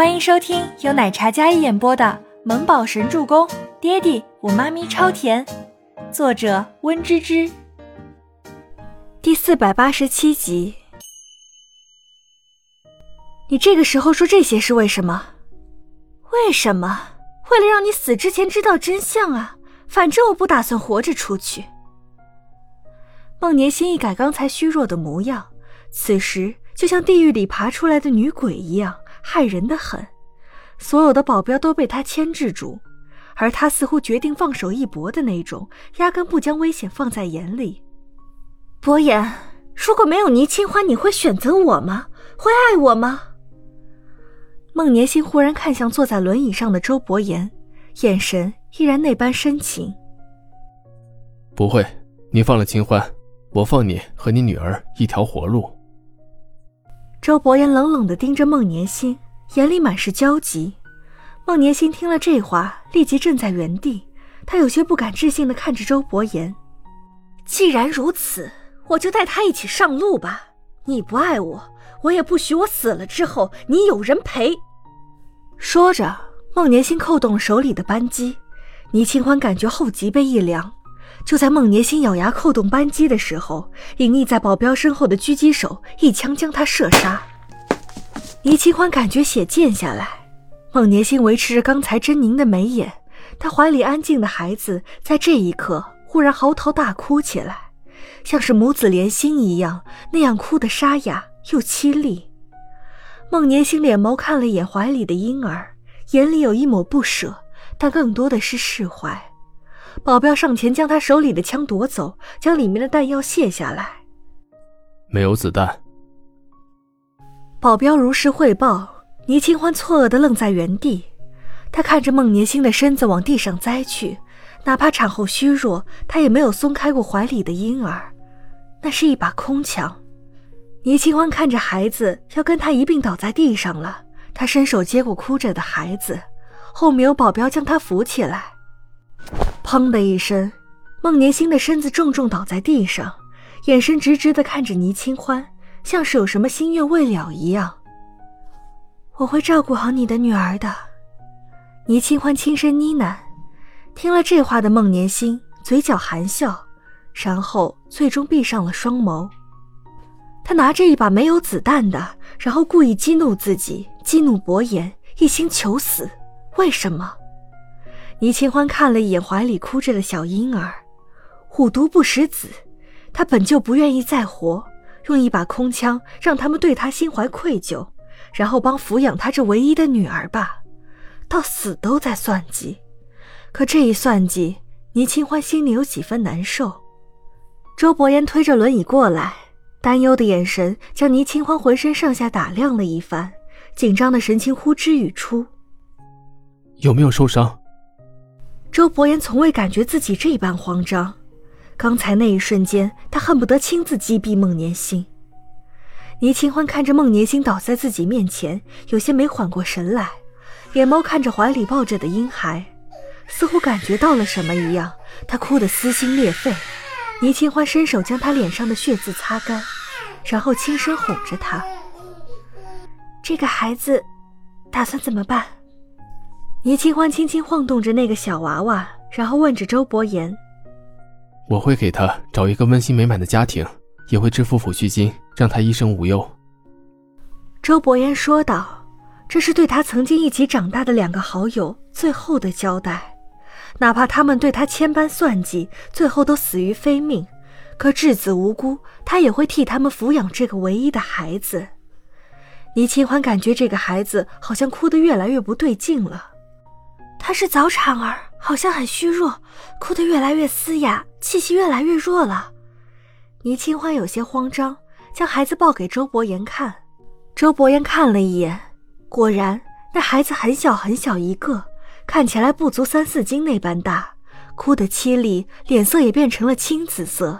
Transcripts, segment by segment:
欢迎收听由奶茶一演播的《萌宝神助攻》，爹地我妈咪超甜，作者温芝芝。第四百八十七集。你这个时候说这些是为什么？为什么？为了让你死之前知道真相啊！反正我不打算活着出去。孟年心一改刚才虚弱的模样，此时就像地狱里爬出来的女鬼一样。害人的很，所有的保镖都被他牵制住，而他似乎决定放手一搏的那种，压根不将危险放在眼里。博言，如果没有倪清欢，你会选择我吗？会爱我吗？孟年心忽然看向坐在轮椅上的周伯言，眼神依然那般深情。不会，你放了清欢，我放你和你女儿一条活路。周伯言冷冷的盯着孟年心，眼里满是焦急。孟年心听了这话，立即站在原地。他有些不敢置信的看着周伯言：“既然如此，我就带他一起上路吧。你不爱我，我也不许我死了之后你有人陪。”说着，孟年心扣动了手里的扳机。倪清欢感觉后脊背一凉。就在孟年心咬牙扣动扳机的时候，隐匿在保镖身后的狙击手一枪将他射杀。倪清欢感觉血溅下来，孟年心维持着刚才狰狞的眉眼，他怀里安静的孩子在这一刻忽然嚎啕大哭起来，像是母子连心一样，那样哭得沙哑又凄厉。孟年心脸眸看了眼怀里的婴儿，眼里有一抹不舍，但更多的是释怀。保镖上前将他手里的枪夺走，将里面的弹药卸下来。没有子弹。保镖如实汇报。倪清欢错愕的愣在原地，他看着孟年星的身子往地上栽去，哪怕产后虚弱，他也没有松开过怀里的婴儿。那是一把空枪。倪清欢看着孩子要跟他一并倒在地上了，他伸手接过哭着的孩子，后面有保镖将他扶起来。砰的一声，孟年星的身子重重倒在地上，眼神直直的看着倪清欢，像是有什么心愿未了一样。我会照顾好你的女儿的，倪清欢轻声呢喃。听了这话的孟年星嘴角含笑，然后最终闭上了双眸。他拿着一把没有子弹的，然后故意激怒自己，激怒伯言，一心求死。为什么？倪清欢看了一眼怀里哭着的小婴儿，虎毒不食子，他本就不愿意再活，用一把空枪让他们对他心怀愧疚，然后帮抚养他这唯一的女儿吧，到死都在算计。可这一算计，倪清欢心里有几分难受。周伯言推着轮椅过来，担忧的眼神将倪清欢浑身上下打量了一番，紧张的神情呼之欲出。有没有受伤？周伯言从未感觉自己这般慌张，刚才那一瞬间，他恨不得亲自击毙孟年星。倪清欢看着孟年星倒在自己面前，有些没缓过神来，眼眸看着怀里抱着的婴孩，似乎感觉到了什么一样，他哭得撕心裂肺。倪清欢伸手将他脸上的血渍擦干，然后轻声哄着他：“这个孩子，打算怎么办？”倪清欢轻轻晃动着那个小娃娃，然后问着周伯言：“我会给他找一个温馨美满的家庭，也会支付抚恤金，让他一生无忧。”周伯言说道：“这是对他曾经一起长大的两个好友最后的交代，哪怕他们对他千般算计，最后都死于非命，可稚子无辜，他也会替他们抚养这个唯一的孩子。”倪清欢感觉这个孩子好像哭得越来越不对劲了。她是早产儿，好像很虚弱，哭得越来越嘶哑，气息越来越弱了。倪清欢有些慌张，将孩子抱给周伯言看。周伯言看了一眼，果然那孩子很小很小一个，看起来不足三四斤那般大，哭得凄厉，脸色也变成了青紫色。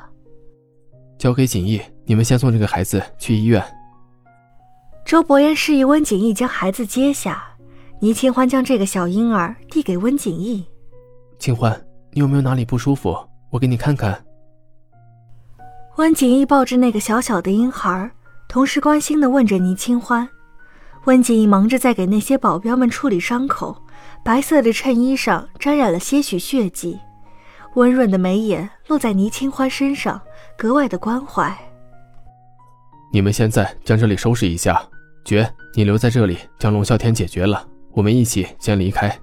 交给锦逸，你们先送这个孩子去医院。周伯言示意温锦逸将孩子接下。倪清欢将这个小婴儿递给温景逸。清欢，你有没有哪里不舒服？我给你看看。温景逸抱着那个小小的婴孩，同时关心的问着倪清欢。温景逸忙着在给那些保镖们处理伤口，白色的衬衣上沾染了些许血迹，温润的眉眼落在倪清欢身上，格外的关怀。你们现在将这里收拾一下，绝，你留在这里将龙啸天解决了，我们一起先离开。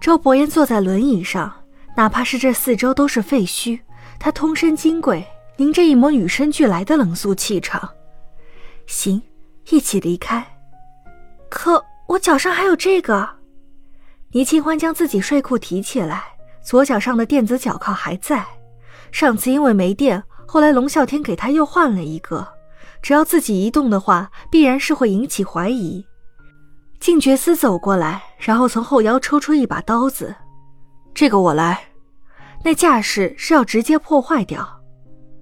周伯言坐在轮椅上，哪怕是这四周都是废墟，他通身金贵，凝着一抹与生俱来的冷肃气场。行。一起离开，可我脚上还有这个。倪清欢将自己睡裤提起来，左脚上的电子脚铐还在。上次因为没电，后来龙啸天给他又换了一个。只要自己移动的话，必然是会引起怀疑。静觉司走过来，然后从后腰抽出一把刀子，这个我来。那架势是要直接破坏掉。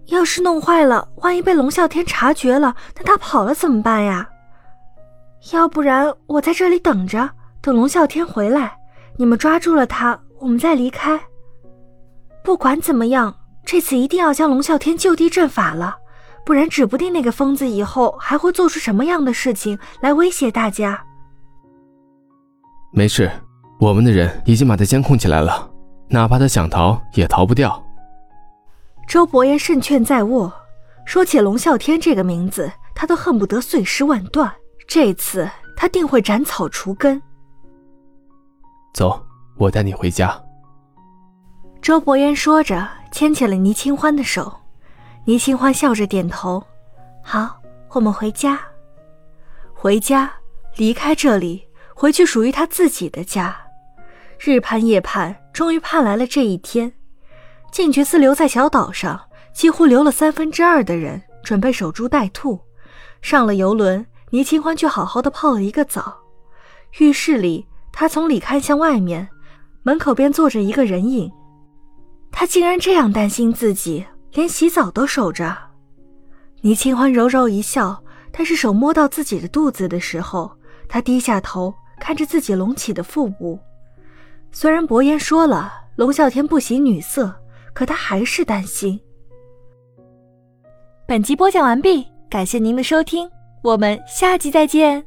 要是弄坏了，万一被龙啸天察觉了，那他跑了怎么办呀？要不然我在这里等着，等龙啸天回来，你们抓住了他，我们再离开。不管怎么样，这次一定要将龙啸天就地正法了，不然指不定那个疯子以后还会做出什么样的事情来威胁大家。没事，我们的人已经把他监控起来了，哪怕他想逃也逃不掉。周伯言胜券在握，说起龙啸天这个名字，他都恨不得碎尸万段。这次他定会斩草除根。走，我带你回家。周伯言说着，牵起了倪清欢的手。倪清欢笑着点头：“好，我们回家。回家，离开这里，回去属于他自己的家。日盼夜盼，终于盼来了这一天。”静觉寺留在小岛上，几乎留了三分之二的人，准备守株待兔。上了游轮，倪清欢却好好的泡了一个澡。浴室里，他从里看向外面，门口边坐着一个人影。他竟然这样担心自己，连洗澡都守着。倪清欢柔柔一笑，但是手摸到自己的肚子的时候，他低下头看着自己隆起的腹部。虽然伯言说了，龙啸天不喜女色。可他还是担心。本集播讲完毕，感谢您的收听，我们下集再见。